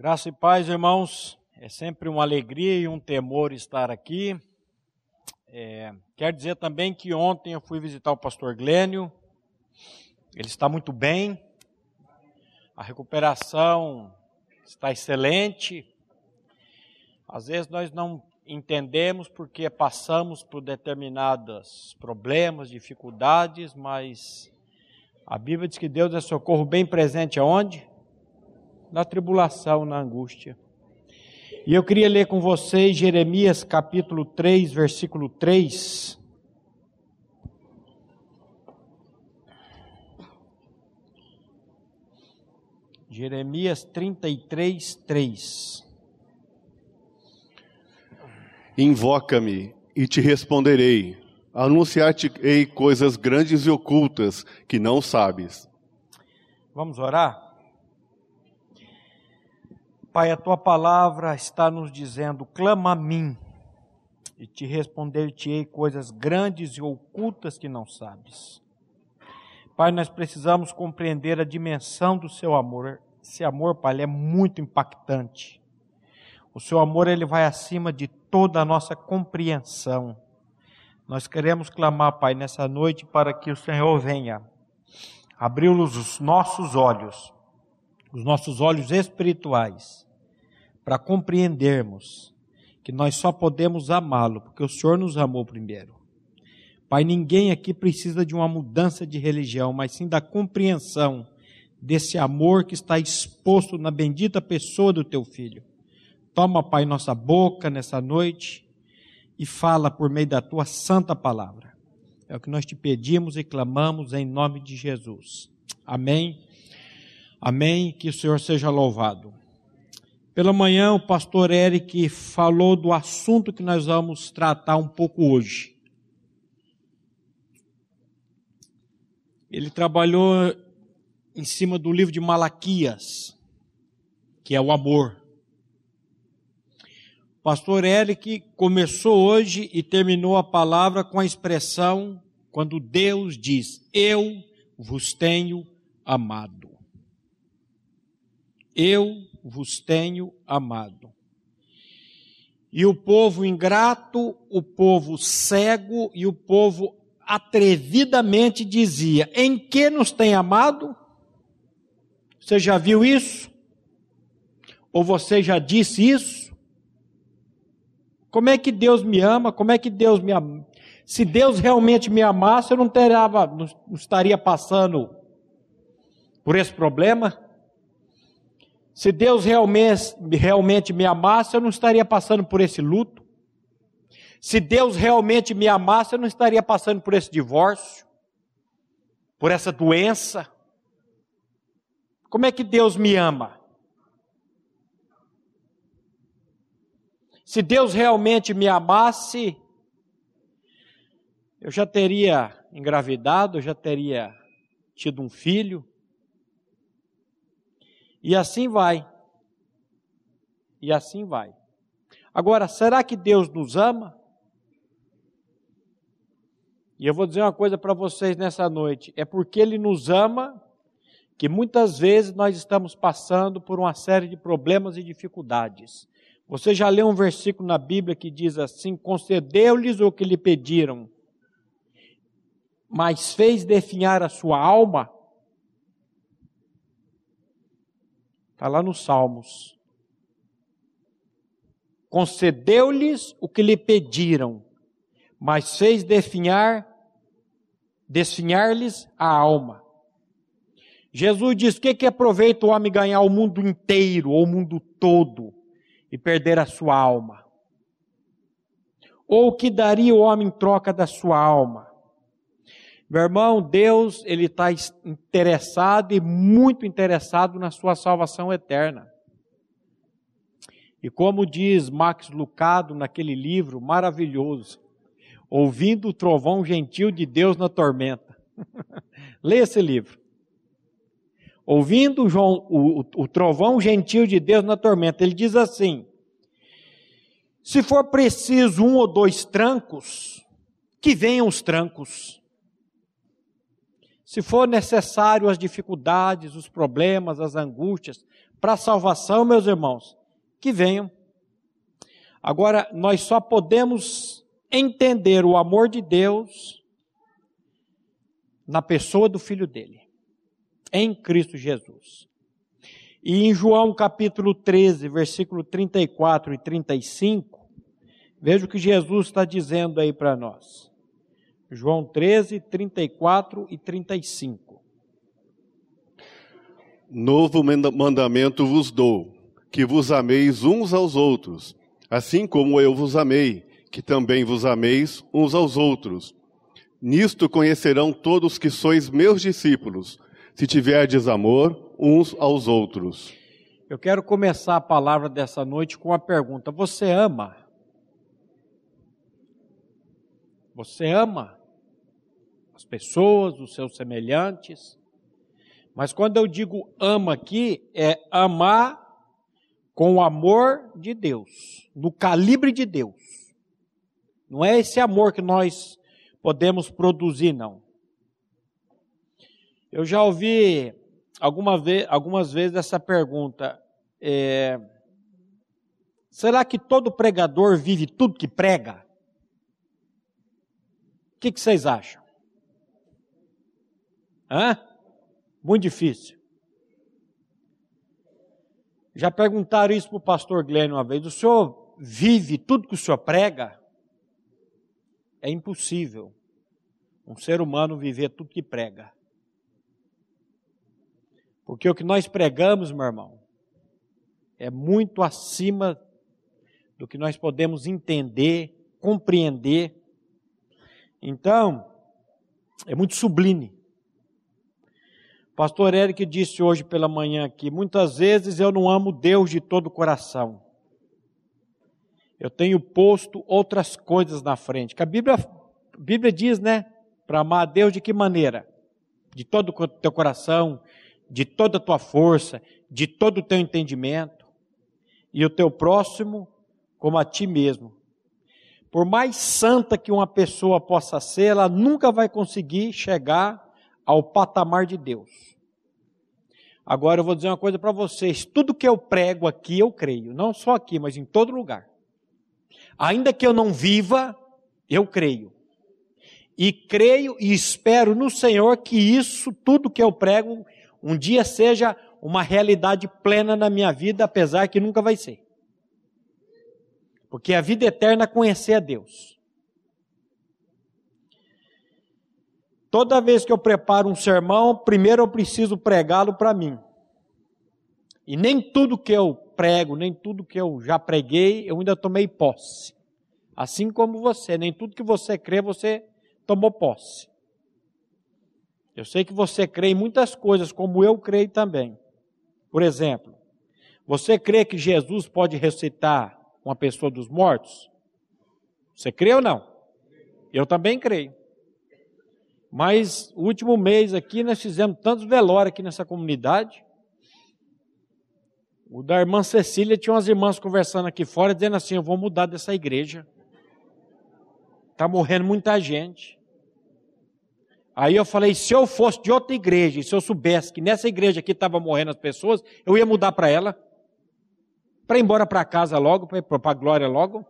Graça e paz, irmãos. É sempre uma alegria e um temor estar aqui. É, dizer também que ontem eu fui visitar o pastor Glênio. Ele está muito bem. A recuperação está excelente. Às vezes nós não entendemos porque passamos por determinados problemas, dificuldades, mas a Bíblia diz que Deus é socorro bem presente aonde? Na tribulação, na angústia. E eu queria ler com vocês Jeremias capítulo 3, versículo 3. Jeremias 33, 3. Invoca-me e te responderei. Anunciar-te-ei coisas grandes e ocultas que não sabes. Vamos orar? Pai, a tua palavra está nos dizendo: clama a mim, e te responder-te-ei coisas grandes e ocultas que não sabes. Pai, nós precisamos compreender a dimensão do seu amor. Esse amor, Pai, é muito impactante. O seu amor, ele vai acima de toda a nossa compreensão. Nós queremos clamar, Pai, nessa noite para que o Senhor venha abrir os nossos olhos os nossos olhos espirituais, para compreendermos que nós só podemos amá-lo porque o Senhor nos amou primeiro. Pai, ninguém aqui precisa de uma mudança de religião, mas sim da compreensão desse amor que está exposto na bendita pessoa do teu filho. Toma, Pai, nossa boca nessa noite e fala por meio da tua santa palavra. É o que nós te pedimos e clamamos em nome de Jesus. Amém Amém. Que o Senhor seja louvado. Pela manhã, o pastor Eric falou do assunto que nós vamos tratar um pouco hoje. Ele trabalhou em cima do livro de Malaquias, que é o amor. O pastor Eric começou hoje e terminou a palavra com a expressão quando Deus diz: Eu vos tenho amado eu vos tenho amado. E o povo ingrato, o povo cego e o povo atrevidamente dizia: Em que nos tem amado? Você já viu isso? Ou você já disse isso? Como é que Deus me ama? Como é que Deus me ama? Se Deus realmente me amasse, eu não, não estaria passando por esse problema. Se Deus realmente, realmente me amasse, eu não estaria passando por esse luto. Se Deus realmente me amasse, eu não estaria passando por esse divórcio, por essa doença. Como é que Deus me ama? Se Deus realmente me amasse, eu já teria engravidado, eu já teria tido um filho, e assim vai. E assim vai. Agora, será que Deus nos ama? E eu vou dizer uma coisa para vocês nessa noite: é porque Ele nos ama que muitas vezes nós estamos passando por uma série de problemas e dificuldades. Você já leu um versículo na Bíblia que diz assim: concedeu-lhes o que lhe pediram, mas fez definhar a sua alma? Está lá nos Salmos. Concedeu-lhes o que lhe pediram, mas fez definhar, desfinhar-lhes a alma. Jesus diz: o que, que aproveita o homem ganhar o mundo inteiro, ou o mundo todo, e perder a sua alma? Ou o que daria o homem em troca da sua alma? Meu irmão, Deus, Ele está interessado e muito interessado na sua salvação eterna. E como diz Max Lucado naquele livro maravilhoso, ouvindo o trovão gentil de Deus na tormenta. Leia esse livro. Ouvindo o, o, o trovão gentil de Deus na tormenta, ele diz assim: se for preciso um ou dois trancos, que venham os trancos. Se for necessário as dificuldades, os problemas, as angústias, para a salvação, meus irmãos, que venham. Agora, nós só podemos entender o amor de Deus na pessoa do Filho dele, em Cristo Jesus. E em João capítulo 13, versículo 34 e 35, veja o que Jesus está dizendo aí para nós. João 13, 34 e 35. Novo mandamento vos dou, que vos ameis uns aos outros, assim como eu vos amei, que também vos ameis uns aos outros. Nisto conhecerão todos que sois meus discípulos, se tiverdes amor uns aos outros. Eu quero começar a palavra dessa noite com uma pergunta: Você ama? Você ama as pessoas, os seus semelhantes? Mas quando eu digo ama aqui, é amar com o amor de Deus, no calibre de Deus. Não é esse amor que nós podemos produzir, não. Eu já ouvi alguma vez, algumas vezes essa pergunta: é, será que todo pregador vive tudo que prega? O que, que vocês acham? Hã? Muito difícil. Já perguntaram isso para o pastor Glenn uma vez: o senhor vive tudo que o senhor prega? É impossível um ser humano viver tudo que prega. Porque o que nós pregamos, meu irmão, é muito acima do que nós podemos entender, compreender. Então, é muito sublime. Pastor Eric disse hoje pela manhã aqui: muitas vezes eu não amo Deus de todo o coração eu tenho posto outras coisas na frente. Que a Bíblia, a Bíblia diz, né? Para amar a Deus de que maneira? De todo o teu coração, de toda a tua força, de todo o teu entendimento, e o teu próximo como a ti mesmo. Por mais santa que uma pessoa possa ser, ela nunca vai conseguir chegar ao patamar de Deus. Agora eu vou dizer uma coisa para vocês: tudo que eu prego aqui eu creio, não só aqui, mas em todo lugar. Ainda que eu não viva, eu creio. E creio e espero no Senhor que isso, tudo que eu prego, um dia seja uma realidade plena na minha vida, apesar que nunca vai ser. Porque a vida eterna é conhecer a Deus. Toda vez que eu preparo um sermão, primeiro eu preciso pregá-lo para mim. E nem tudo que eu prego, nem tudo que eu já preguei, eu ainda tomei posse. Assim como você, nem tudo que você crê, você tomou posse. Eu sei que você crê em muitas coisas, como eu creio também. Por exemplo, você crê que Jesus pode ressuscitar uma pessoa dos mortos? Você crê ou não? Eu também creio. Mas o último mês aqui nós fizemos tantos velórios aqui nessa comunidade. O da irmã Cecília tinha umas irmãs conversando aqui fora, dizendo assim: Eu vou mudar dessa igreja. Está morrendo muita gente. Aí eu falei: se eu fosse de outra igreja, e se eu soubesse que nessa igreja aqui estava morrendo as pessoas, eu ia mudar para ela. Para ir embora para casa logo, para a glória logo.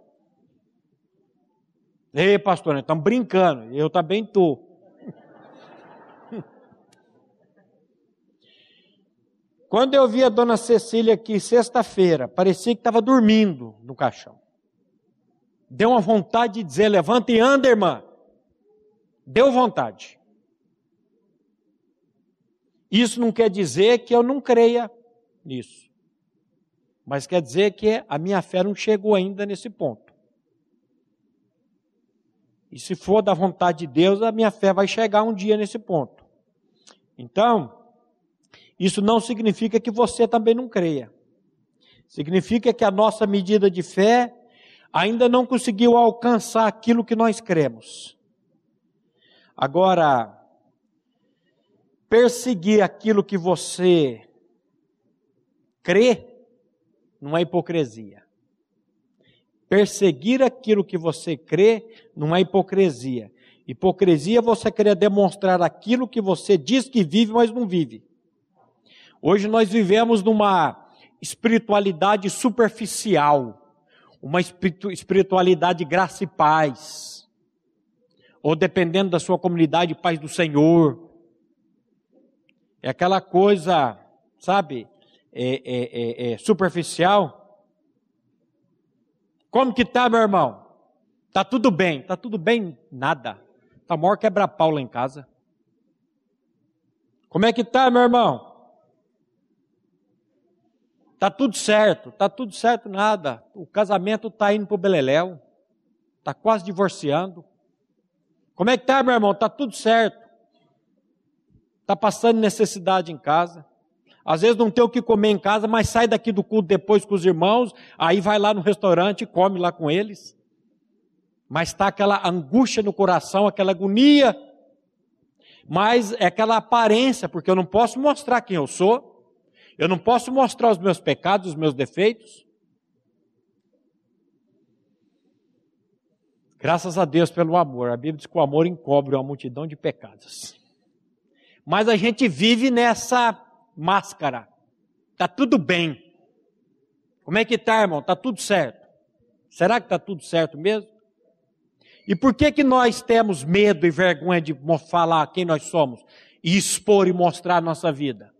Ei, pastor, estamos brincando. Eu também estou. Quando eu vi a dona Cecília aqui sexta-feira, parecia que estava dormindo no caixão. Deu uma vontade de dizer: levanta e anda, irmã. Deu vontade. Isso não quer dizer que eu não creia nisso. Mas quer dizer que a minha fé não chegou ainda nesse ponto. E se for da vontade de Deus, a minha fé vai chegar um dia nesse ponto. Então, isso não significa que você também não creia. Significa que a nossa medida de fé ainda não conseguiu alcançar aquilo que nós cremos. Agora, perseguir aquilo que você crê não é hipocrisia. Perseguir aquilo que você crê não é hipocrisia. Hipocrisia é você querer demonstrar aquilo que você diz que vive, mas não vive. Hoje nós vivemos numa espiritualidade superficial, uma espiritualidade graça e paz, ou dependendo da sua comunidade, paz do Senhor. É aquela coisa, sabe, é, é, é, é superficial. Como que tá, meu irmão? Tá tudo bem? Tá tudo bem? Nada. Tá maior quebra-pau lá em casa. Como é que tá, meu irmão? Tá tudo certo, tá tudo certo nada. O casamento tá indo pro beleléu. Tá quase divorciando. Como é que tá, meu irmão? Tá tudo certo. Tá passando necessidade em casa. Às vezes não tem o que comer em casa, mas sai daqui do culto depois com os irmãos, aí vai lá no restaurante e come lá com eles. Mas está aquela angústia no coração, aquela agonia mas é aquela aparência, porque eu não posso mostrar quem eu sou, eu não posso mostrar os meus pecados, os meus defeitos. Graças a Deus pelo amor. A Bíblia diz que o amor encobre uma multidão de pecados. Mas a gente vive nessa máscara. Tá tudo bem. Como é que tá, irmão? Tá tudo certo. Será que tá tudo certo mesmo? E por que que nós temos medo e vergonha de falar quem nós somos e expor e mostrar a nossa vida?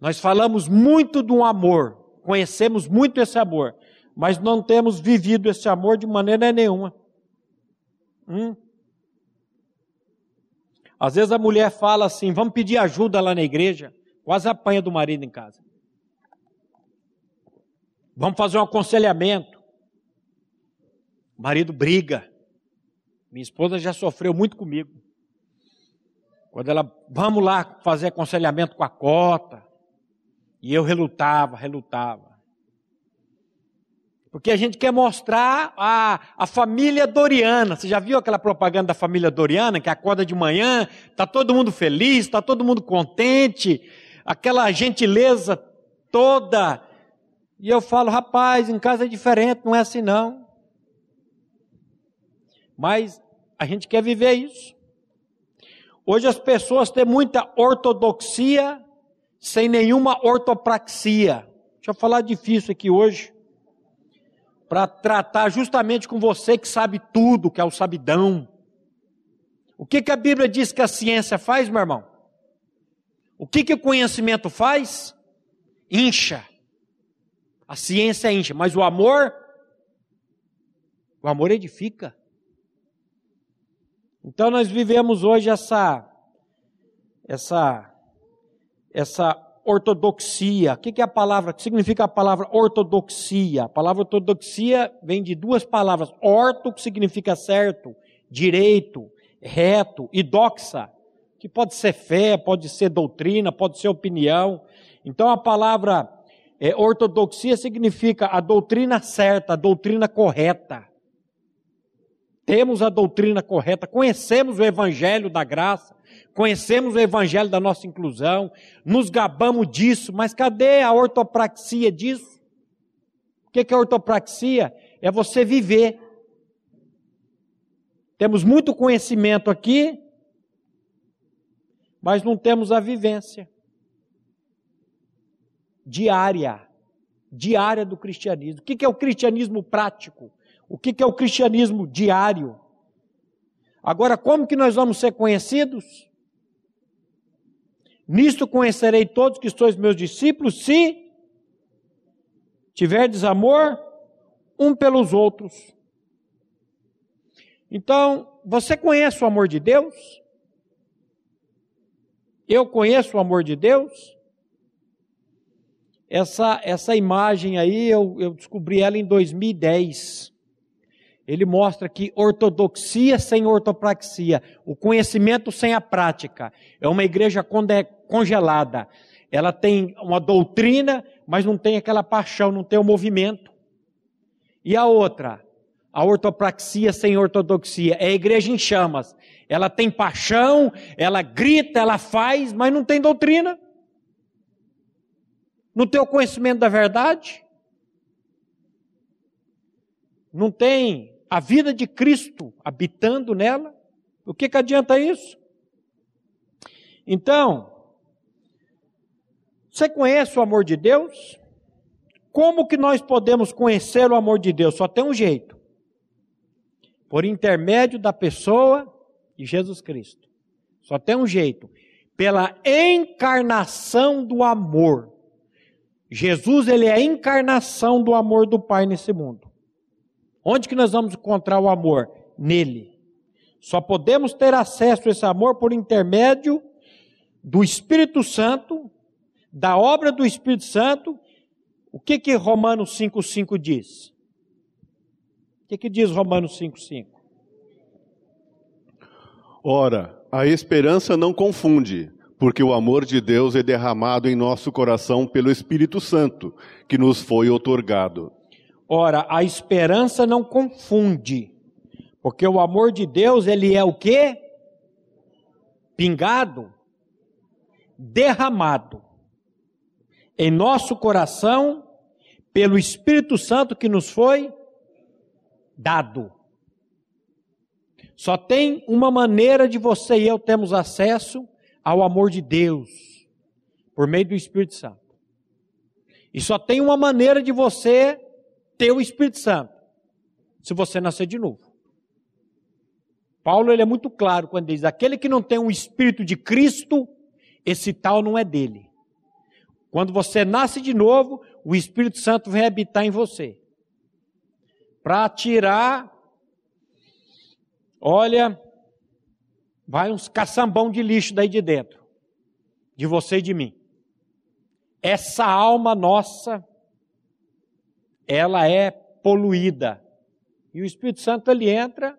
Nós falamos muito do amor, conhecemos muito esse amor, mas não temos vivido esse amor de maneira nenhuma. Hum? Às vezes a mulher fala assim: vamos pedir ajuda lá na igreja, quase apanha do marido em casa. Vamos fazer um aconselhamento. O marido briga. Minha esposa já sofreu muito comigo. Quando ela, vamos lá fazer aconselhamento com a cota. E eu relutava, relutava. Porque a gente quer mostrar a, a família Doriana. Você já viu aquela propaganda da família Doriana que acorda de manhã, está todo mundo feliz, está todo mundo contente, aquela gentileza toda e eu falo, rapaz, em casa é diferente, não é assim não. Mas a gente quer viver isso. Hoje as pessoas têm muita ortodoxia sem nenhuma ortopraxia. Deixa eu falar difícil aqui hoje. Para tratar justamente com você que sabe tudo, que é o sabidão. O que, que a Bíblia diz que a ciência faz, meu irmão? O que, que o conhecimento faz? Incha. A ciência enche, mas o amor, o amor edifica. Então nós vivemos hoje essa, essa, essa ortodoxia. O que é a palavra? O que significa a palavra ortodoxia? A palavra ortodoxia vem de duas palavras. Orto, que significa certo, direito, reto, e doxa, que pode ser fé, pode ser doutrina, pode ser opinião. Então a palavra é, ortodoxia significa a doutrina certa, a doutrina correta. Temos a doutrina correta, conhecemos o evangelho da graça, conhecemos o evangelho da nossa inclusão, nos gabamos disso, mas cadê a ortopraxia disso? O que é ortopraxia? É você viver. Temos muito conhecimento aqui, mas não temos a vivência diária, diária do cristianismo. O que é o cristianismo prático? O que é o cristianismo diário? Agora, como que nós vamos ser conhecidos? Nisto conhecerei todos que sois meus discípulos, se tiverdes amor um pelos outros. Então, você conhece o amor de Deus? Eu conheço o amor de Deus? Essa, essa imagem aí, eu, eu descobri ela em 2010. Ele mostra que ortodoxia sem ortopraxia, o conhecimento sem a prática, é uma igreja congelada. Ela tem uma doutrina, mas não tem aquela paixão, não tem o movimento. E a outra, a ortopraxia sem ortodoxia, é a igreja em chamas. Ela tem paixão, ela grita, ela faz, mas não tem doutrina no teu conhecimento da verdade? Não tem a vida de Cristo habitando nela? O que, que adianta isso? Então, Você conhece o amor de Deus? Como que nós podemos conhecer o amor de Deus? Só tem um jeito. Por intermédio da pessoa de Jesus Cristo. Só tem um jeito. Pela encarnação do amor. Jesus, ele é a encarnação do amor do Pai nesse mundo. Onde que nós vamos encontrar o amor? Nele. Só podemos ter acesso a esse amor por intermédio do Espírito Santo, da obra do Espírito Santo. O que que Romanos 5:5 diz? O que que diz Romanos 5:5? Ora, a esperança não confunde, porque o amor de Deus é derramado em nosso coração pelo Espírito Santo, que nos foi otorgado. Ora, a esperança não confunde, porque o amor de Deus, ele é o quê? Pingado, derramado em nosso coração pelo Espírito Santo que nos foi dado. Só tem uma maneira de você e eu termos acesso ao amor de Deus, por meio do Espírito Santo. E só tem uma maneira de você ter o Espírito Santo, se você nascer de novo. Paulo ele é muito claro quando diz: aquele que não tem o Espírito de Cristo, esse tal não é dele. Quando você nasce de novo, o Espírito Santo vem habitar em você. Para tirar, olha, vai uns caçambão de lixo daí de dentro, de você e de mim. Essa alma nossa, ela é poluída. E o Espírito Santo ele entra,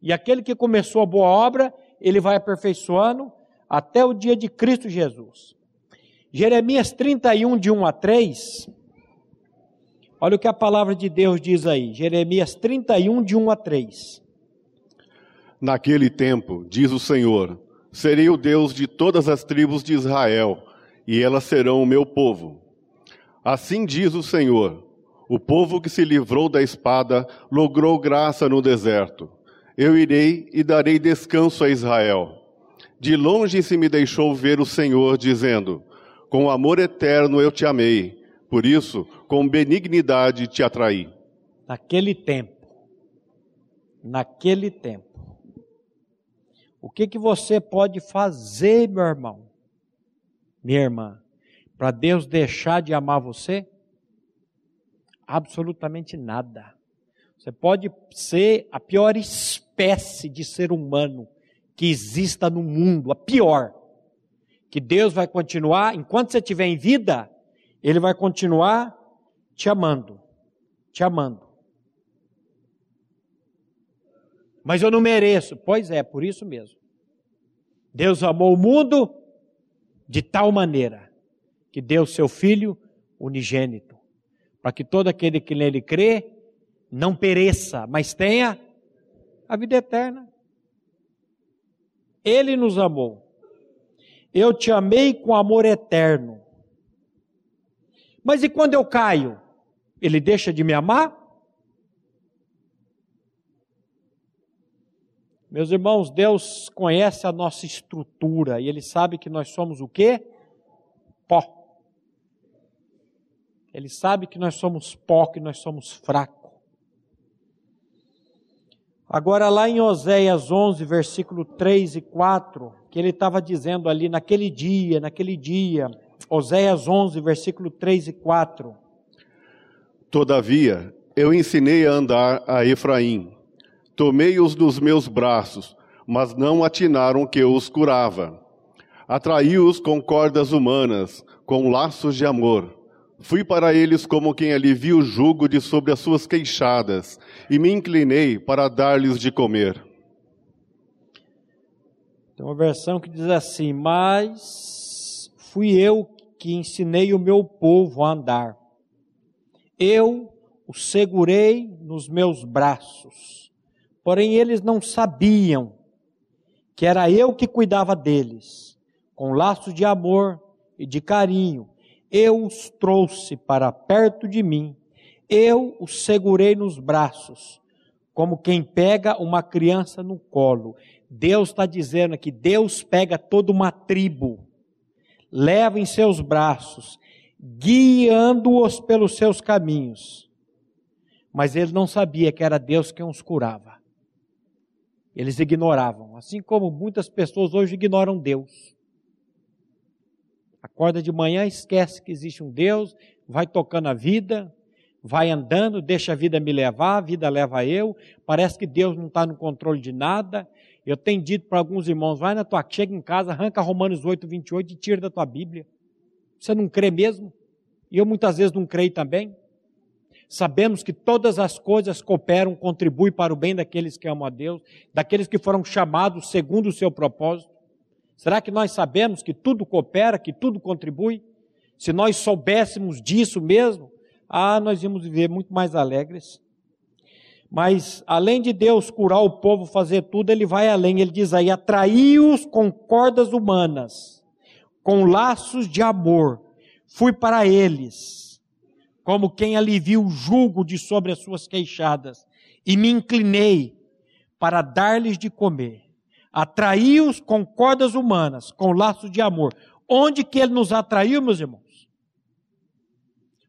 e aquele que começou a boa obra, ele vai aperfeiçoando até o dia de Cristo Jesus. Jeremias 31, de 1 a 3. Olha o que a palavra de Deus diz aí. Jeremias 31, de 1 a 3. Naquele tempo, diz o Senhor, serei o Deus de todas as tribos de Israel, e elas serão o meu povo. Assim diz o Senhor: o povo que se livrou da espada logrou graça no deserto. Eu irei e darei descanso a Israel. De longe se me deixou ver o Senhor, dizendo: Com amor eterno eu te amei, por isso, com benignidade te atraí. Naquele tempo, naquele tempo, o que, que você pode fazer, meu irmão, minha irmã, para Deus deixar de amar você? Absolutamente nada. Você pode ser a pior espécie de ser humano que exista no mundo, a pior. Que Deus vai continuar, enquanto você estiver em vida, Ele vai continuar te amando, te amando. Mas eu não mereço. Pois é, por isso mesmo. Deus amou o mundo de tal maneira que deu seu Filho unigênito, para que todo aquele que nele crê não pereça, mas tenha a vida eterna. Ele nos amou. Eu te amei com amor eterno. Mas e quando eu caio? Ele deixa de me amar? Meus irmãos, Deus conhece a nossa estrutura e Ele sabe que nós somos o quê? Pó. Ele sabe que nós somos pó, que nós somos fracos. Agora, lá em Oséias 11, versículo 3 e 4, que ele estava dizendo ali naquele dia, naquele dia, Oséias 11, versículo 3 e 4. Todavia, eu ensinei a andar a Efraim, tomei-os nos meus braços, mas não atinaram que eu os curava. Atraí-os com cordas humanas, com laços de amor. Fui para eles como quem alivia o jugo de sobre as suas queixadas, e me inclinei para dar-lhes de comer. Tem uma versão que diz assim: Mas fui eu que ensinei o meu povo a andar. Eu o segurei nos meus braços. Porém, eles não sabiam que era eu que cuidava deles, com laços de amor e de carinho eu os trouxe para perto de mim, eu os segurei nos braços, como quem pega uma criança no colo. Deus está dizendo que Deus pega toda uma tribo, leva em seus braços, guiando-os pelos seus caminhos. Mas ele não sabia que era Deus quem os curava. Eles ignoravam, assim como muitas pessoas hoje ignoram Deus. Acorda de manhã, esquece que existe um Deus, vai tocando a vida, vai andando, deixa a vida me levar, a vida leva eu. Parece que Deus não está no controle de nada. Eu tenho dito para alguns irmãos: vai na tua, chega em casa, arranca Romanos 8, 28 e tira da tua Bíblia. Você não crê mesmo? E eu muitas vezes não creio também. Sabemos que todas as coisas cooperam, contribuem para o bem daqueles que amam a Deus, daqueles que foram chamados segundo o seu propósito. Será que nós sabemos que tudo coopera, que tudo contribui? Se nós soubéssemos disso mesmo, ah, nós íamos viver muito mais alegres. Mas, além de Deus curar o povo, fazer tudo, ele vai além. Ele diz aí: atraiu-os com cordas humanas, com laços de amor. Fui para eles, como quem alivia o jugo de sobre as suas queixadas, e me inclinei para dar-lhes de comer. Atraiu-os com cordas humanas, com laços de amor. Onde que ele nos atraiu, meus irmãos?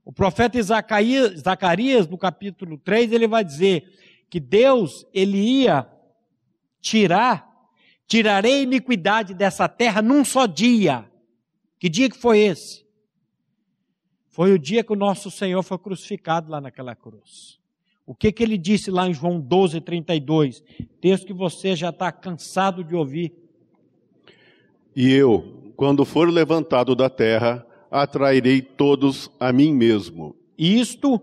O profeta Zacarias, no capítulo 3, ele vai dizer que Deus, ele ia tirar, tirarei iniquidade dessa terra num só dia. Que dia que foi esse? Foi o dia que o nosso Senhor foi crucificado lá naquela cruz. O que, que ele disse lá em João 12, 32? Texto que você já está cansado de ouvir. E eu, quando for levantado da terra, atrairei todos a mim mesmo. Isto,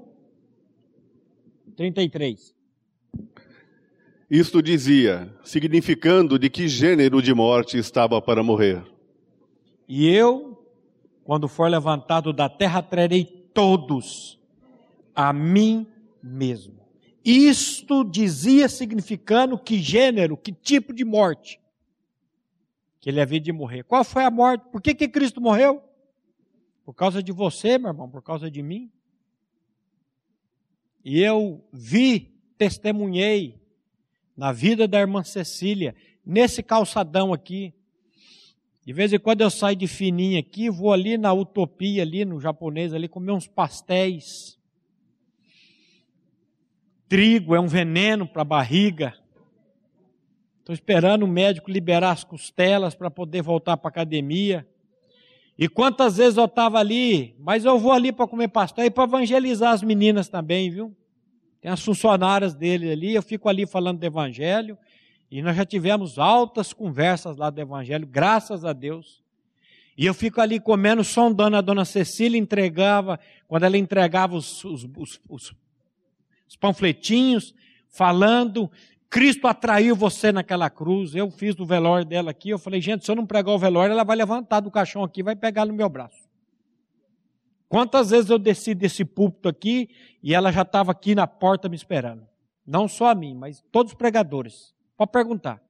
33. Isto dizia, significando de que gênero de morte estava para morrer. E eu, quando for levantado da terra, atrairei todos a mim mesmo. Isto dizia significando que gênero, que tipo de morte que ele havia de morrer. Qual foi a morte? Por que, que Cristo morreu? Por causa de você, meu irmão, por causa de mim. E eu vi, testemunhei na vida da irmã Cecília, nesse calçadão aqui. De vez em quando eu saio de fininho aqui, vou ali na Utopia, ali no japonês, ali comer uns pastéis. Trigo é um veneno para a barriga. Estou esperando o médico liberar as costelas para poder voltar para a academia. E quantas vezes eu estava ali, mas eu vou ali para comer pastel e para evangelizar as meninas também, viu? Tem as funcionárias dele ali, eu fico ali falando do evangelho. E nós já tivemos altas conversas lá do evangelho, graças a Deus. E eu fico ali comendo, sondando a dona Cecília, entregava, quando ela entregava os, os, os, os panfletinhos, falando, Cristo atraiu você naquela cruz. Eu fiz o velório dela aqui. Eu falei, gente, se eu não pregar o velório, ela vai levantar do caixão aqui vai pegar no meu braço. Quantas vezes eu desci desse púlpito aqui e ela já estava aqui na porta me esperando? Não só a mim, mas todos os pregadores. Pode perguntar.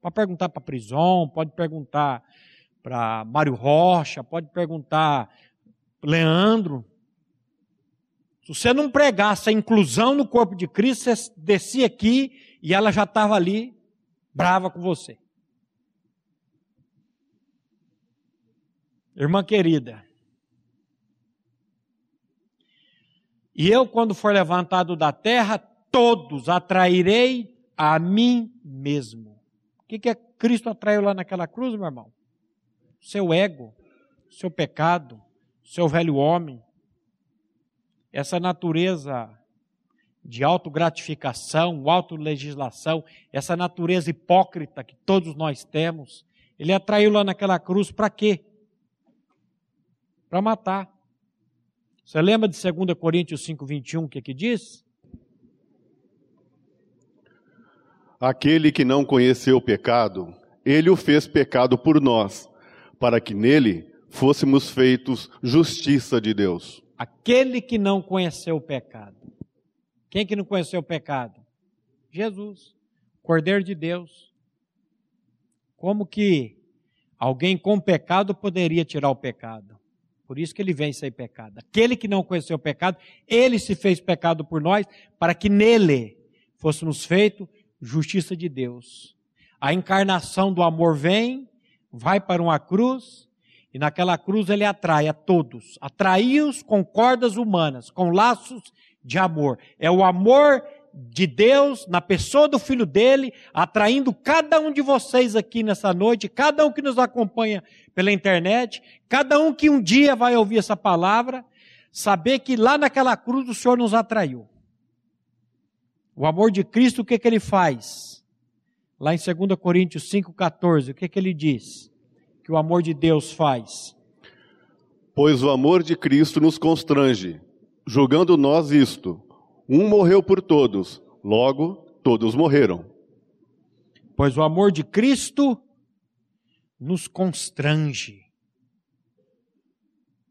Pode perguntar para Prison, pode perguntar para Mário Rocha, pode perguntar Leandro. Se você não pregasse a inclusão no corpo de Cristo, você descia aqui e ela já estava ali, brava com você. Irmã querida, e eu, quando for levantado da terra, todos atrairei a mim mesmo. O que, que é Cristo atraiu lá naquela cruz, meu irmão? Seu ego, seu pecado, seu velho homem, essa natureza de autogratificação, autolegislação, essa natureza hipócrita que todos nós temos, ele atraiu lá naquela cruz para quê? Para matar. Você lembra de 2 Coríntios 5, 21, o que que diz? Aquele que não conheceu o pecado, ele o fez pecado por nós, para que nele fôssemos feitos justiça de Deus. Aquele que não conheceu o pecado. Quem que não conheceu o pecado? Jesus, Cordeiro de Deus. Como que alguém com pecado poderia tirar o pecado? Por isso que ele vem sem pecado. Aquele que não conheceu o pecado, ele se fez pecado por nós, para que nele fôssemos feitos justiça de Deus. A encarnação do amor vem, vai para uma cruz, E naquela cruz ele atrai a todos. Atraiu-os com cordas humanas, com laços de amor. É o amor de Deus na pessoa do filho dele, atraindo cada um de vocês aqui nessa noite, cada um que nos acompanha pela internet, cada um que um dia vai ouvir essa palavra, saber que lá naquela cruz o Senhor nos atraiu. O amor de Cristo, o que, que ele faz? Lá em 2 Coríntios 5,14, o que, que ele diz? Que o amor de Deus faz. Pois o amor de Cristo nos constrange, julgando nós isto: um morreu por todos, logo todos morreram. Pois o amor de Cristo nos constrange.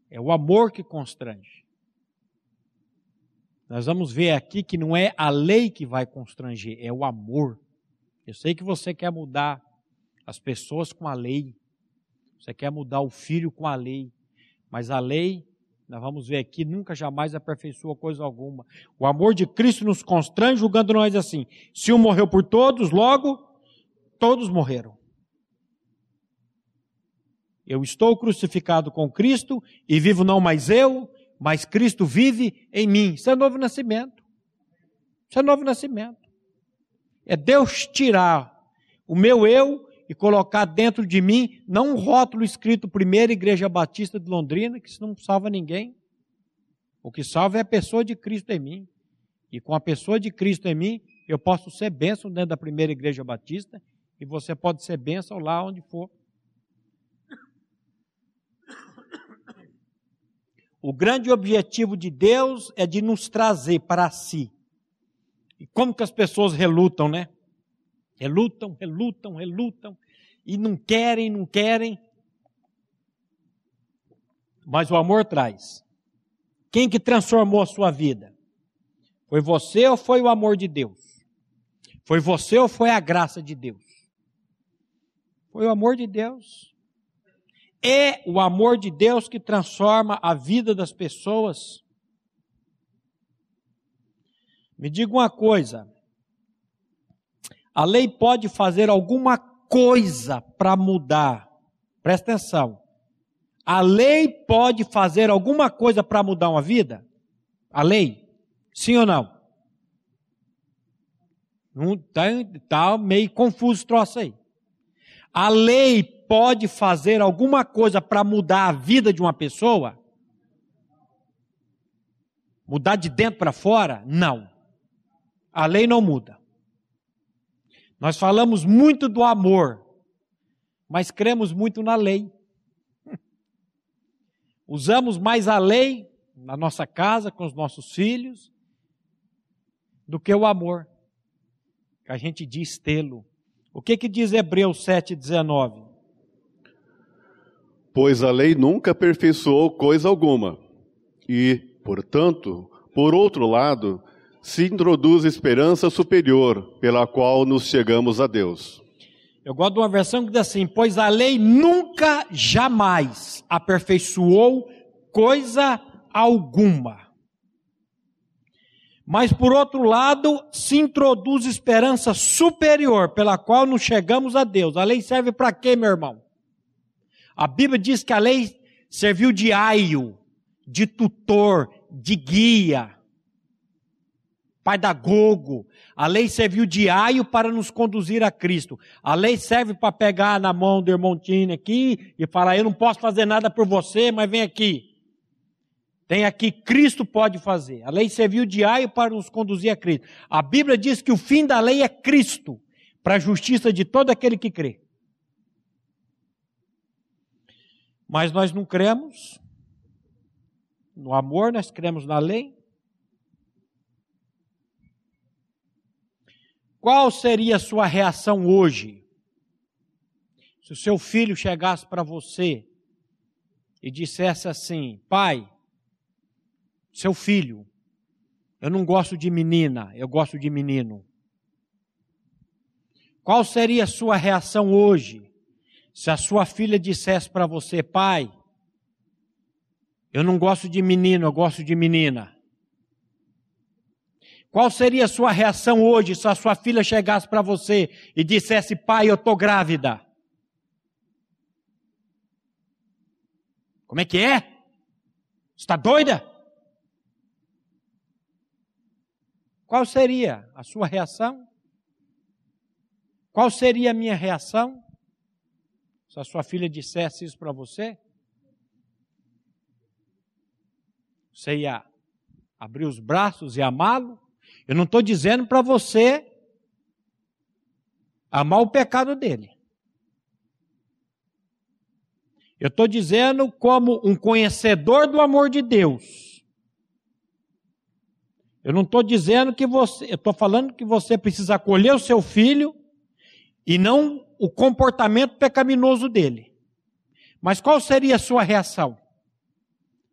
É o amor que constrange. Nós vamos ver aqui que não é a lei que vai constranger, é o amor. Eu sei que você quer mudar as pessoas com a lei, você quer mudar o filho com a lei, mas a lei, nós vamos ver aqui, nunca jamais aperfeiçoa coisa alguma. O amor de Cristo nos constrange, julgando nós assim: se um morreu por todos, logo todos morreram. Eu estou crucificado com Cristo e vivo não mais eu, mas Cristo vive em mim. Isso é novo nascimento. Isso é novo nascimento. É Deus tirar o meu eu e colocar dentro de mim, não um rótulo escrito Primeira Igreja Batista de Londrina, que isso não salva ninguém. O que salva é a pessoa de Cristo em mim. E com a pessoa de Cristo em mim, eu posso ser bênção dentro da Primeira Igreja Batista e você pode ser bênção lá onde for. O grande objetivo de Deus é de nos trazer para si. E como que as pessoas relutam, né? Relutam, relutam, relutam e não querem, não querem. Mas o amor traz. Quem que transformou a sua vida? Foi você ou foi o amor de Deus? Foi você ou foi a graça de Deus? Foi o amor de Deus. É o amor de Deus que transforma a vida das pessoas. Me diga uma coisa: a lei pode fazer alguma coisa para mudar. Presta atenção. A lei pode fazer alguma coisa para mudar uma vida? A lei? Sim ou não? Está tá meio confuso o troço aí. A lei pode fazer alguma coisa para mudar a vida de uma pessoa? Mudar de dentro para fora? Não. A lei não muda. Nós falamos muito do amor, mas cremos muito na lei. Usamos mais a lei na nossa casa, com os nossos filhos, do que o amor, que a gente diz tê-lo. O que, que diz Hebreus 7,19? Pois a lei nunca aperfeiçoou coisa alguma. E, portanto, por outro lado, se introduz esperança superior, pela qual nos chegamos a Deus. Eu gosto de uma versão que diz assim: Pois a lei nunca, jamais aperfeiçoou coisa alguma. Mas, por outro lado, se introduz esperança superior, pela qual nos chegamos a Deus. A lei serve para quê, meu irmão? A Bíblia diz que a lei serviu de aio, de tutor, de guia, pedagogo. A lei serviu de aio para nos conduzir a Cristo. A lei serve para pegar na mão do irmão Tine aqui e falar: Eu não posso fazer nada por você, mas vem aqui. Tem aqui, Cristo pode fazer. A lei serviu de aio para nos conduzir a Cristo. A Bíblia diz que o fim da lei é Cristo, para a justiça de todo aquele que crê. Mas nós não cremos no amor, nós cremos na lei. Qual seria a sua reação hoje? Se o seu filho chegasse para você e dissesse assim: Pai, seu filho, eu não gosto de menina, eu gosto de menino. Qual seria a sua reação hoje? Se a sua filha dissesse para você, pai, eu não gosto de menino, eu gosto de menina. Qual seria a sua reação hoje se a sua filha chegasse para você e dissesse, pai, eu estou grávida? Como é que é? Está doida? Qual seria a sua reação? Qual seria a minha reação se a sua filha dissesse isso para você? Você ia abrir os braços e amá-lo? Eu não estou dizendo para você amar o pecado dele. Eu estou dizendo como um conhecedor do amor de Deus eu não estou dizendo que você, eu estou falando que você precisa acolher o seu filho e não o comportamento pecaminoso dele. Mas qual seria a sua reação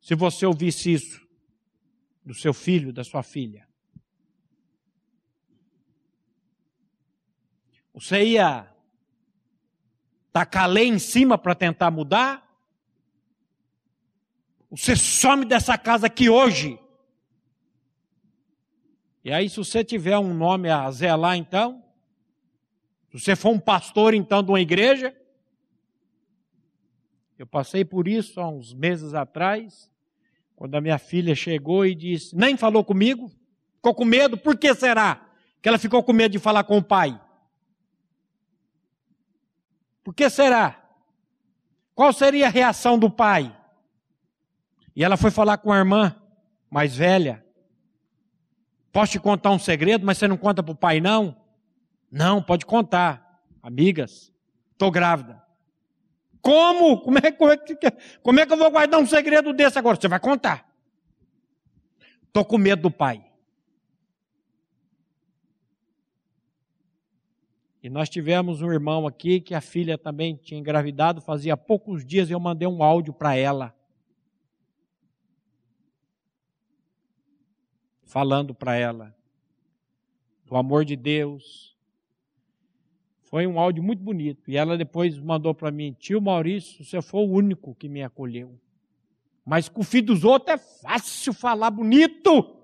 se você ouvisse isso do seu filho, da sua filha? Você ia tacar lei em cima para tentar mudar? Você some dessa casa aqui hoje? E aí, se você tiver um nome a zelar, então, se você for um pastor, então, de uma igreja, eu passei por isso há uns meses atrás, quando a minha filha chegou e disse, nem falou comigo, ficou com medo, por que será que ela ficou com medo de falar com o pai? Por que será? Qual seria a reação do pai? E ela foi falar com a irmã mais velha. Posso te contar um segredo, mas você não conta para o pai, não? Não, pode contar. Amigas, estou grávida. Como? Como é, como, é que, como é que eu vou guardar um segredo desse agora? Você vai contar. Estou com medo do pai. E nós tivemos um irmão aqui que a filha também tinha engravidado, fazia poucos dias eu mandei um áudio para ela. falando para ela do amor de Deus. Foi um áudio muito bonito. E ela depois mandou para mim: Tio Maurício, você foi o único que me acolheu. Mas com o filho dos outros é fácil falar bonito.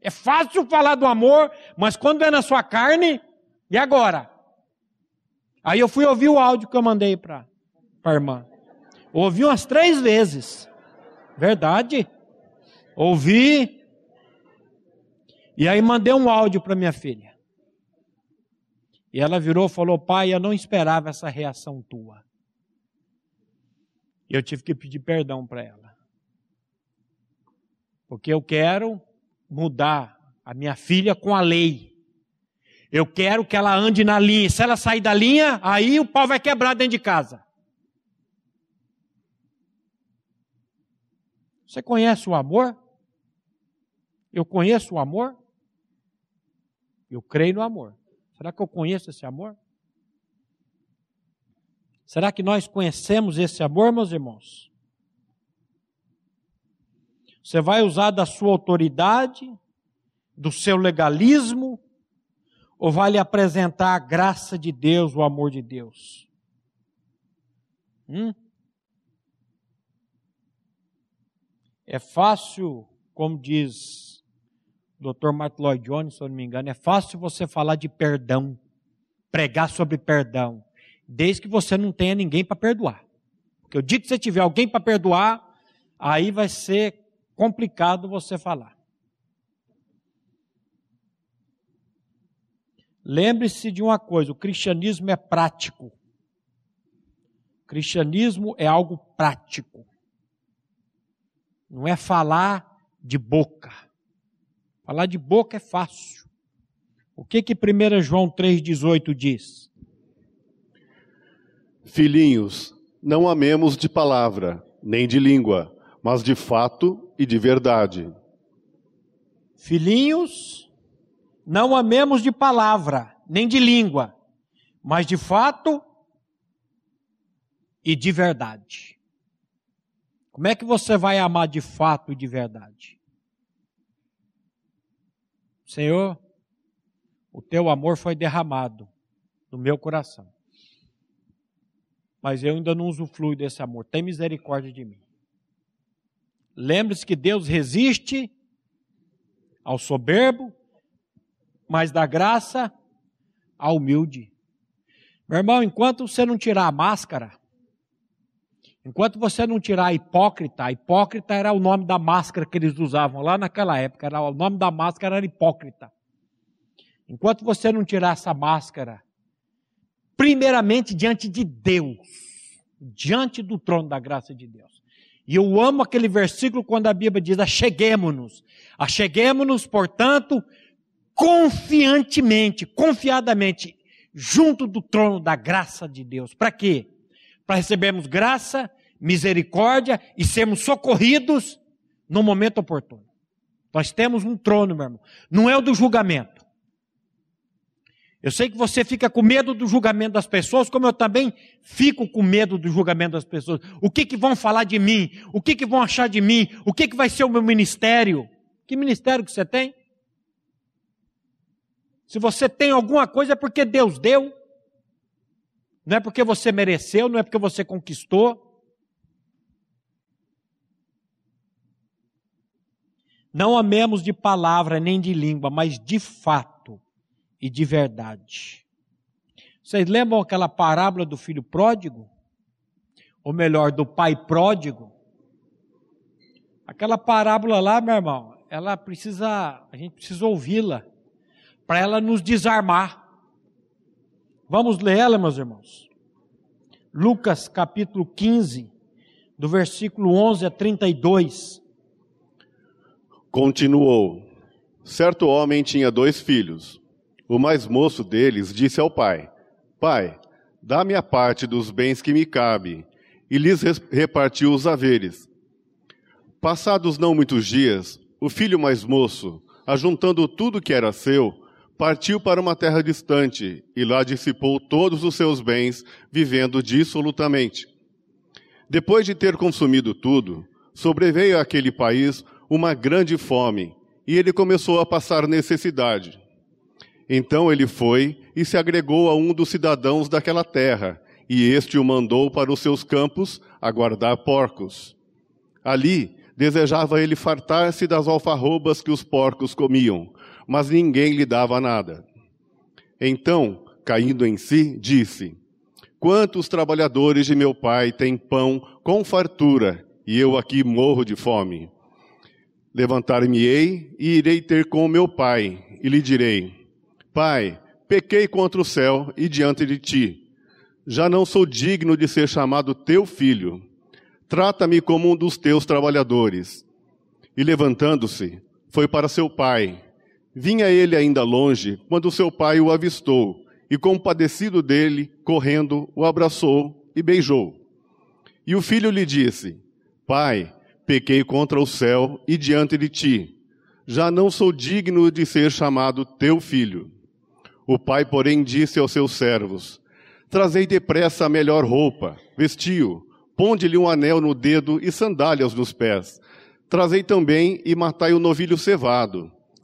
É fácil falar do amor, mas quando é na sua carne, e agora? Aí eu fui ouvir o áudio que eu mandei para a irmã. Ouvi umas três vezes. Verdade. Ouvi, e aí mandei um áudio para minha filha. E ela virou e falou: Pai, eu não esperava essa reação tua. E eu tive que pedir perdão para ela. Porque eu quero mudar a minha filha com a lei. Eu quero que ela ande na linha. Se ela sair da linha, aí o pau vai quebrar dentro de casa. Você conhece o amor? Eu conheço o amor? Eu creio no amor. Será que eu conheço esse amor? Será que nós conhecemos esse amor, meus irmãos? Você vai usar da sua autoridade, do seu legalismo, ou vai lhe apresentar a graça de Deus, o amor de Deus? Hum? É fácil, como diz Dr. Martin Lloyd Jones, se eu não me engano, é fácil você falar de perdão, pregar sobre perdão, desde que você não tenha ninguém para perdoar. Porque o dia que você tiver alguém para perdoar, aí vai ser complicado você falar. Lembre-se de uma coisa: o cristianismo é prático. O cristianismo é algo prático. Não é falar de boca. Falar de boca é fácil. O que que 1 João 3,18 diz? Filhinhos, não amemos de palavra, nem de língua, mas de fato e de verdade. Filhinhos, não amemos de palavra, nem de língua, mas de fato e de verdade. Como é que você vai amar de fato e de verdade? Senhor, o teu amor foi derramado no meu coração. Mas eu ainda não usufruo desse amor. Tem misericórdia de mim. Lembre-se que Deus resiste ao soberbo, mas dá graça ao humilde. Meu irmão, enquanto você não tirar a máscara, Enquanto você não tirar a hipócrita, a hipócrita era o nome da máscara que eles usavam lá naquela época, era, o nome da máscara era hipócrita. Enquanto você não tirar essa máscara, primeiramente diante de Deus, diante do trono da graça de Deus. E eu amo aquele versículo quando a Bíblia diz: acheguemos-nos. Acheguemos-nos, portanto, confiantemente, confiadamente, junto do trono da graça de Deus. Para quê? Para recebermos graça, misericórdia e sermos socorridos no momento oportuno. Nós temos um trono, meu irmão. Não é o do julgamento. Eu sei que você fica com medo do julgamento das pessoas, como eu também fico com medo do julgamento das pessoas. O que, que vão falar de mim? O que, que vão achar de mim? O que, que vai ser o meu ministério? Que ministério que você tem? Se você tem alguma coisa é porque Deus deu. Não é porque você mereceu, não é porque você conquistou. Não amemos de palavra nem de língua, mas de fato e de verdade. Vocês lembram aquela parábola do filho pródigo? Ou melhor, do pai pródigo? Aquela parábola lá, meu irmão, ela precisa, a gente precisa ouvi-la para ela nos desarmar. Vamos ler ela, meus irmãos. Lucas capítulo 15, do versículo 11 a 32. Continuou: Certo homem tinha dois filhos. O mais moço deles disse ao pai: Pai, dá-me a parte dos bens que me cabe. E lhes repartiu os haveres. Passados não muitos dias, o filho mais moço, ajuntando tudo que era seu, partiu para uma terra distante e lá dissipou todos os seus bens, vivendo dissolutamente. Depois de ter consumido tudo, sobreveio àquele país uma grande fome e ele começou a passar necessidade. Então ele foi e se agregou a um dos cidadãos daquela terra, e este o mandou para os seus campos a guardar porcos. Ali desejava ele fartar-se das alfarrobas que os porcos comiam, mas ninguém lhe dava nada. Então, caindo em si, disse: Quantos trabalhadores de meu pai têm pão com fartura, e eu aqui morro de fome? Levantar-me-ei e irei ter com meu pai, e lhe direi: Pai, pequei contra o céu e diante de ti. Já não sou digno de ser chamado teu filho. Trata-me como um dos teus trabalhadores. E levantando-se, foi para seu pai. Vinha ele ainda longe, quando seu pai o avistou, e compadecido dele, correndo, o abraçou e beijou. E o filho lhe disse: Pai, pequei contra o céu e diante de ti. Já não sou digno de ser chamado teu filho. O pai, porém, disse aos seus servos: Trazei depressa a melhor roupa, vestiu, ponde-lhe um anel no dedo e sandálias nos pés. Trazei também e matai o novilho cevado.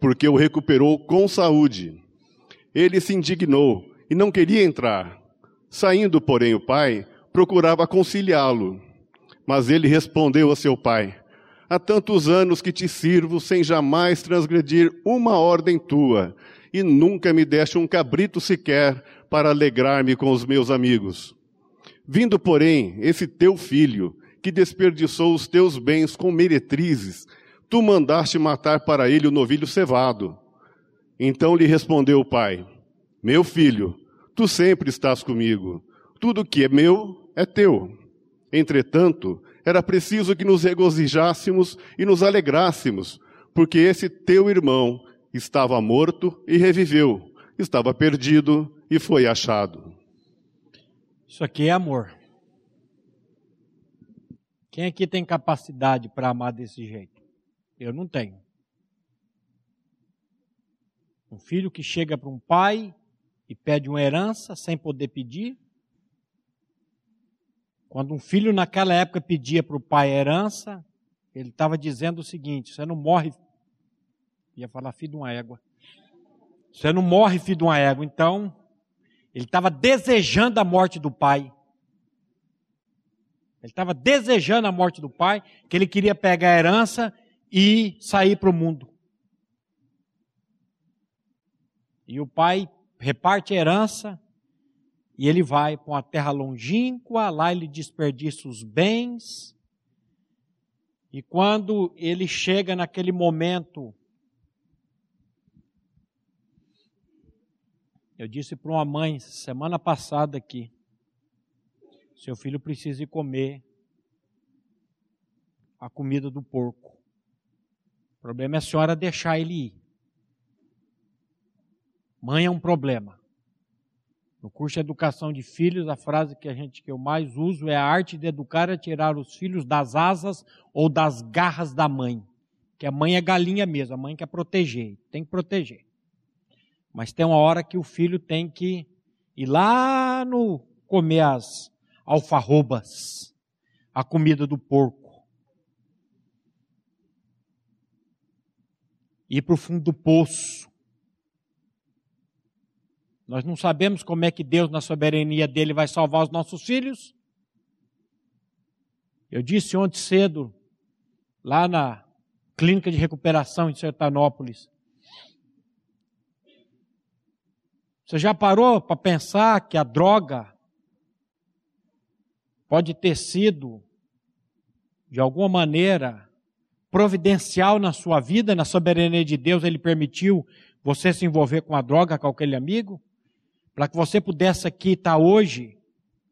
porque o recuperou com saúde. Ele se indignou e não queria entrar. Saindo, porém, o pai procurava conciliá-lo. Mas ele respondeu a seu pai: Há tantos anos que te sirvo sem jamais transgredir uma ordem tua, e nunca me deste um cabrito sequer para alegrar-me com os meus amigos. Vindo, porém, esse teu filho, que desperdiçou os teus bens com meretrizes, tu mandaste matar para ele o novilho cevado. Então lhe respondeu o pai: Meu filho, tu sempre estás comigo. Tudo que é meu é teu. Entretanto, era preciso que nos regozijássemos e nos alegrássemos, porque esse teu irmão estava morto e reviveu, estava perdido e foi achado. Isso aqui é amor. Quem aqui tem capacidade para amar desse jeito? Eu não tenho. Um filho que chega para um pai e pede uma herança sem poder pedir, Quando um filho naquela época pedia para o pai herança, ele estava dizendo o seguinte: você não morre. Ia falar filho de uma égua. Você não morre, filho de uma égua. Então, ele estava desejando a morte do pai. Ele estava desejando a morte do pai, que ele queria pegar a herança e sair para o mundo. E o pai reparte a herança e ele vai para uma terra longínqua, lá ele desperdiça os bens. E quando ele chega naquele momento Eu disse para uma mãe semana passada aqui: seu filho precisa comer a comida do porco. O problema é a senhora deixar ele ir. Mãe é um problema. No curso de educação de filhos, a frase que a gente que eu mais uso é a arte de educar é tirar os filhos das asas ou das garras da mãe. Que a mãe é galinha mesmo, a mãe quer proteger, tem que proteger. Mas tem uma hora que o filho tem que ir lá no comer as alfarrobas, a comida do porco. Ir para o fundo do poço. Nós não sabemos como é que Deus, na soberania dele, vai salvar os nossos filhos. Eu disse ontem cedo, lá na clínica de recuperação em Sertanópolis, Você já parou para pensar que a droga pode ter sido, de alguma maneira, providencial na sua vida, na soberania de Deus, Ele permitiu você se envolver com a droga, com aquele amigo? Para que você pudesse aqui estar hoje,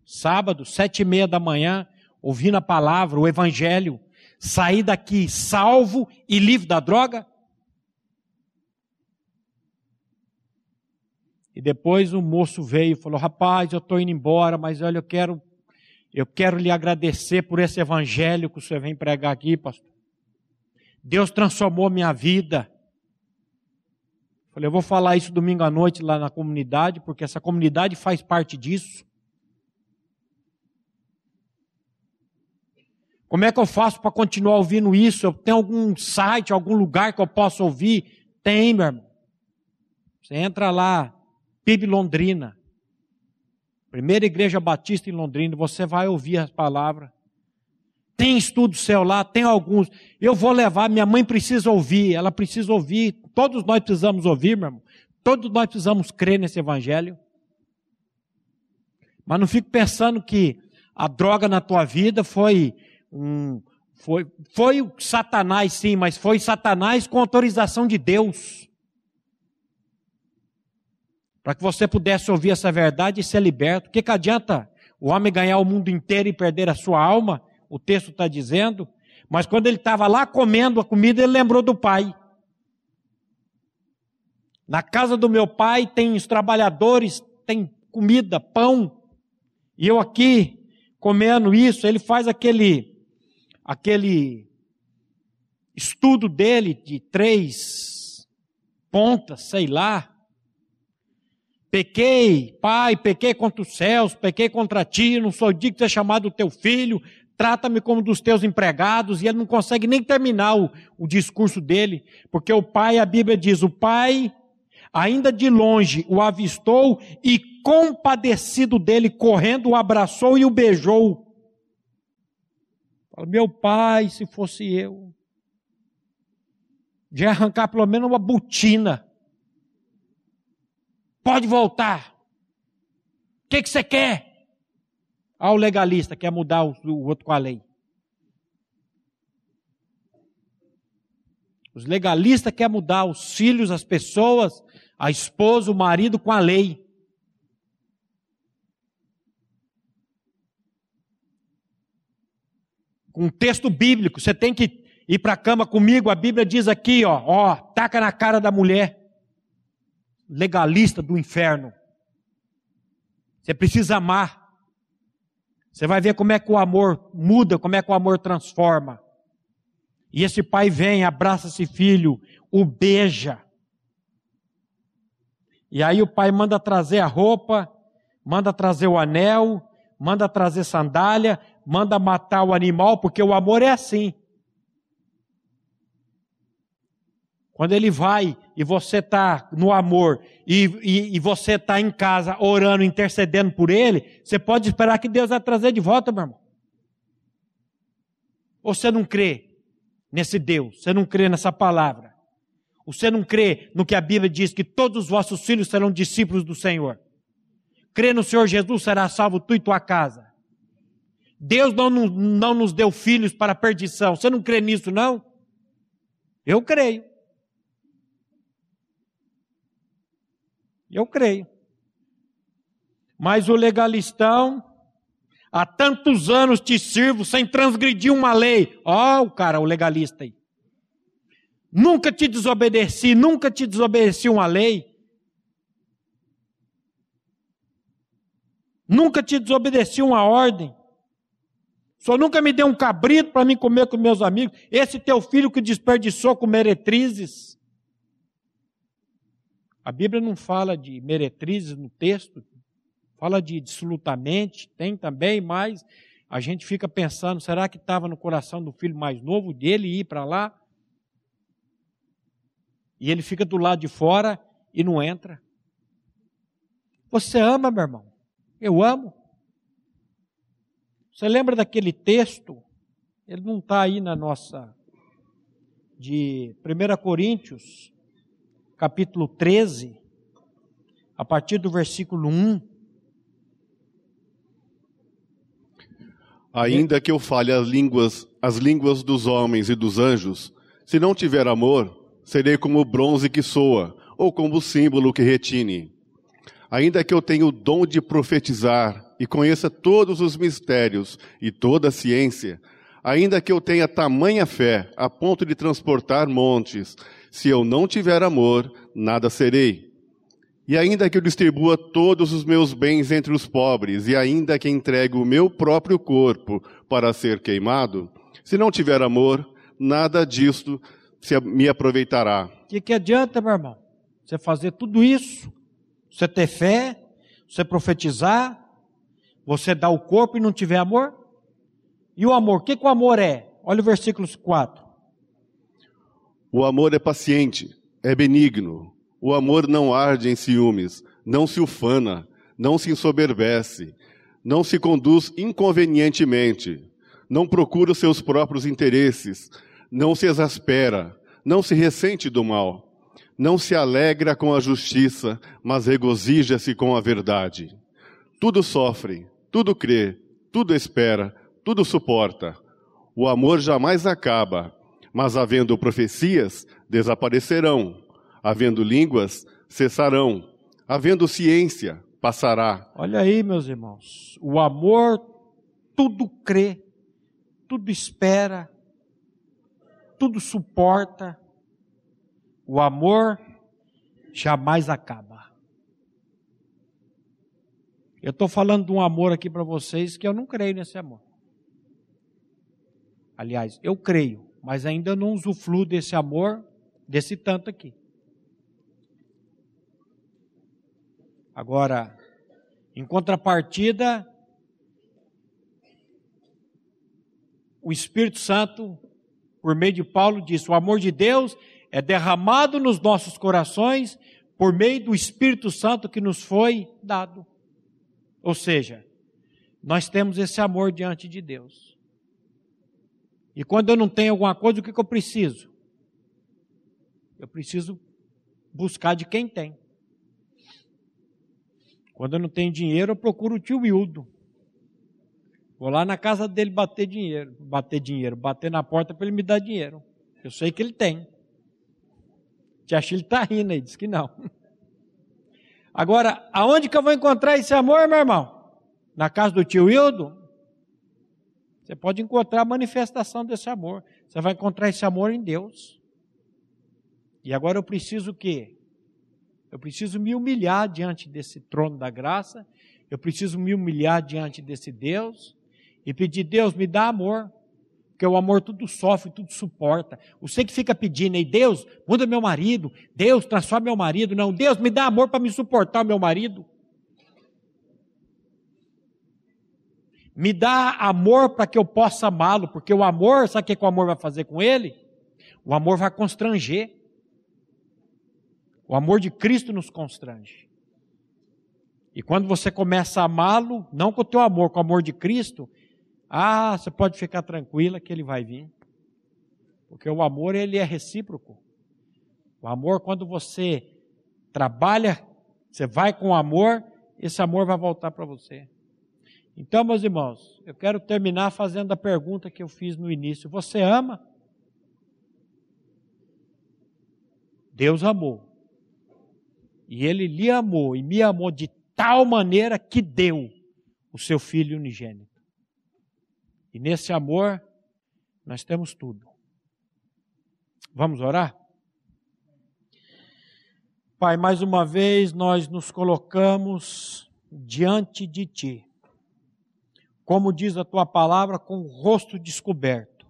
sábado, sete e meia da manhã, ouvindo a palavra, o Evangelho, sair daqui salvo e livre da droga? E depois o moço veio e falou: Rapaz, eu estou indo embora, mas olha, eu quero, eu quero lhe agradecer por esse evangelho que você vem pregar aqui, pastor. Deus transformou minha vida. Falei, eu vou falar isso domingo à noite lá na comunidade, porque essa comunidade faz parte disso. Como é que eu faço para continuar ouvindo isso? Eu tenho algum site, algum lugar que eu possa ouvir? Tem, meu irmão. Você entra lá, PIB Londrina. Primeira Igreja Batista em Londrina, você vai ouvir as palavras. Tem estudo lá, tem alguns. Eu vou levar, minha mãe precisa ouvir, ela precisa ouvir. Todos nós precisamos ouvir, meu irmão. Todos nós precisamos crer nesse evangelho. Mas não fique pensando que a droga na tua vida foi um foi foi Satanás sim, mas foi Satanás com autorização de Deus para que você pudesse ouvir essa verdade e ser liberto. O que, que adianta o homem ganhar o mundo inteiro e perder a sua alma? O texto está dizendo. Mas quando ele estava lá comendo a comida, ele lembrou do pai. Na casa do meu pai tem os trabalhadores, tem comida, pão. E eu aqui comendo isso, ele faz aquele aquele estudo dele de três pontas, sei lá, Pequei, pai, pequei contra os céus, pequei contra ti, não sou digno de ser chamado teu filho, trata-me como dos teus empregados, e ele não consegue nem terminar o, o discurso dele, porque o pai, a Bíblia diz, o pai, ainda de longe, o avistou e compadecido dele, correndo, o abraçou e o beijou. Fala, meu pai, se fosse eu, de arrancar pelo menos uma botina Pode voltar. O que, que você quer? Ah, o legalista quer mudar o, o outro com a lei. Os legalistas querem mudar os filhos, as pessoas, a esposa, o marido com a lei. Com um texto bíblico, você tem que ir para a cama comigo, a Bíblia diz aqui, ó, ó, taca na cara da mulher legalista do inferno. Você precisa amar. Você vai ver como é que o amor muda, como é que o amor transforma. E esse pai vem, abraça esse filho, o beija. E aí o pai manda trazer a roupa, manda trazer o anel, manda trazer sandália, manda matar o animal, porque o amor é assim. Quando ele vai e você está no amor e, e, e você está em casa orando, intercedendo por ele, você pode esperar que Deus vai trazer de volta, meu irmão. Ou você não crê nesse Deus? Você não crê nessa palavra? Você não crê no que a Bíblia diz que todos os vossos filhos serão discípulos do Senhor? Crê no Senhor Jesus, será salvo tu e tua casa. Deus não, não nos deu filhos para perdição. Você não crê nisso, não? Eu creio. Eu creio. Mas o legalistão, há tantos anos te sirvo sem transgredir uma lei. Ó, oh, o cara, o legalista aí. Nunca te desobedeci, nunca te desobedeci uma lei. Nunca te desobedeci uma ordem. Só nunca me deu um cabrito para mim comer com meus amigos. Esse teu filho que desperdiçou com meretrizes. A Bíblia não fala de meretrizes no texto, fala de absolutamente, tem também, mas a gente fica pensando, será que estava no coração do filho mais novo dele ir para lá? E ele fica do lado de fora e não entra. Você ama, meu irmão? Eu amo. Você lembra daquele texto? Ele não está aí na nossa. De 1 Coríntios, capítulo 13, a partir do versículo 1. Ainda que eu fale as línguas, as línguas dos homens e dos anjos, se não tiver amor, serei como o bronze que soa, ou como o símbolo que retine. Ainda que eu tenha o dom de profetizar e conheça todos os mistérios e toda a ciência, ainda que eu tenha tamanha fé a ponto de transportar montes, se eu não tiver amor, nada serei. E ainda que eu distribua todos os meus bens entre os pobres, e ainda que entregue o meu próprio corpo para ser queimado, se não tiver amor, nada disto me aproveitará. O que, que adianta, meu irmão? Você fazer tudo isso você ter fé, você profetizar, você dar o corpo e não tiver amor? E o amor, o que, que o amor é? Olha o versículo 4. O amor é paciente, é benigno. O amor não arde em ciúmes, não se ufana, não se ensoberbece, não se conduz inconvenientemente, não procura os seus próprios interesses, não se exaspera, não se ressente do mal não se alegra com a justiça, mas regozija-se com a verdade. Tudo sofre, tudo crê, tudo espera, tudo suporta. O amor jamais acaba, mas havendo profecias, desaparecerão. Havendo línguas, cessarão. Havendo ciência, passará. Olha aí, meus irmãos. O amor tudo crê, tudo espera, tudo suporta o amor jamais acaba. Eu estou falando de um amor aqui para vocês que eu não creio nesse amor. Aliás, eu creio, mas ainda não usufruo desse amor, desse tanto aqui. Agora, em contrapartida, o Espírito Santo, por meio de Paulo, disse: o amor de Deus é derramado nos nossos corações por meio do Espírito Santo que nos foi dado. Ou seja, nós temos esse amor diante de Deus. E quando eu não tenho alguma coisa, o que, que eu preciso? Eu preciso buscar de quem tem. Quando eu não tenho dinheiro, eu procuro o tio Wildo. Vou lá na casa dele bater dinheiro, bater dinheiro, bater na porta para ele me dar dinheiro. Eu sei que ele tem. Tia Chile está rindo aí, diz que não. Agora, aonde que eu vou encontrar esse amor, meu irmão? Na casa do tio Hildo? Você pode encontrar a manifestação desse amor. Você vai encontrar esse amor em Deus. E agora eu preciso o quê? Eu preciso me humilhar diante desse trono da graça. Eu preciso me humilhar diante desse Deus e pedir, Deus, me dá amor. Porque o amor tudo sofre, tudo suporta. Você que fica pedindo aí, Deus, muda meu marido. Deus, transforma meu marido. Não, Deus, me dá amor para me suportar o meu marido. Me dá amor para que eu possa amá-lo, porque o amor, sabe o que o amor vai fazer com ele? O amor vai constranger. O amor de Cristo nos constrange. E quando você começa a amá-lo, não com o teu amor, com o amor de Cristo, ah, você pode ficar tranquila que ele vai vir. Porque o amor, ele é recíproco. O amor, quando você trabalha, você vai com amor, esse amor vai voltar para você. Então, meus irmãos, eu quero terminar fazendo a pergunta que eu fiz no início: Você ama? Deus amou. E Ele lhe amou e me amou de tal maneira que deu o seu Filho unigênito. E nesse amor, nós temos tudo. Vamos orar? Pai, mais uma vez nós nos colocamos diante de Ti como diz a tua palavra, com o rosto descoberto,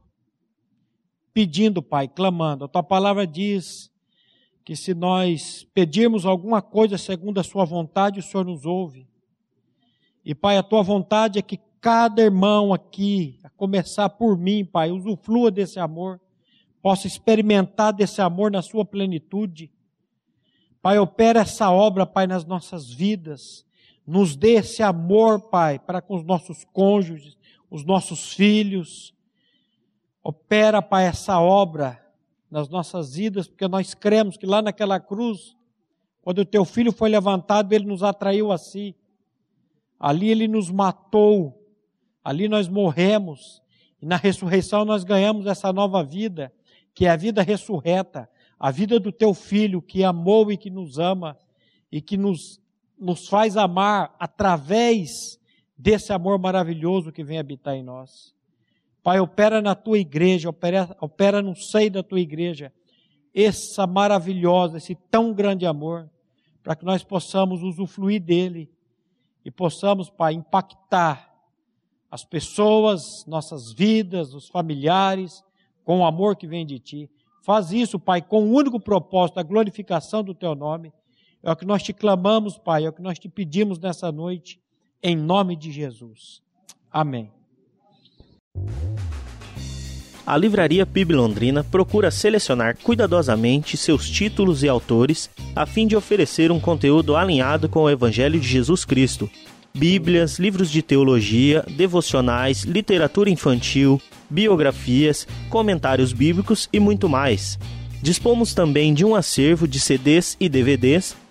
pedindo, Pai, clamando. A tua palavra diz que se nós pedirmos alguma coisa segundo a Sua vontade, o Senhor nos ouve. E, Pai, a tua vontade é que cada irmão aqui, a começar por mim, Pai, usufrua desse amor, possa experimentar desse amor na sua plenitude. Pai, opera essa obra, Pai, nas nossas vidas nos dê esse amor, Pai, para com os nossos cônjuges, os nossos filhos. Opera, Pai, essa obra nas nossas vidas, porque nós cremos que lá naquela cruz, quando o teu filho foi levantado, ele nos atraiu a si. Ali ele nos matou, ali nós morremos, e na ressurreição nós ganhamos essa nova vida, que é a vida ressurreta, a vida do teu filho que amou e que nos ama e que nos nos faz amar através desse amor maravilhoso que vem habitar em nós. Pai, opera na tua igreja, opera, opera no seio da tua igreja, essa maravilhosa, esse tão grande amor, para que nós possamos usufruir dele e possamos, Pai, impactar as pessoas, nossas vidas, os familiares, com o amor que vem de ti. Faz isso, Pai, com o único propósito, a glorificação do teu nome é o que nós te clamamos, Pai, é o que nós te pedimos nessa noite, em nome de Jesus. Amém. A Livraria PIB Londrina procura selecionar cuidadosamente seus títulos e autores a fim de oferecer um conteúdo alinhado com o Evangelho de Jesus Cristo. Bíblias, livros de teologia, devocionais, literatura infantil, biografias, comentários bíblicos e muito mais. Dispomos também de um acervo de CDs e DVDs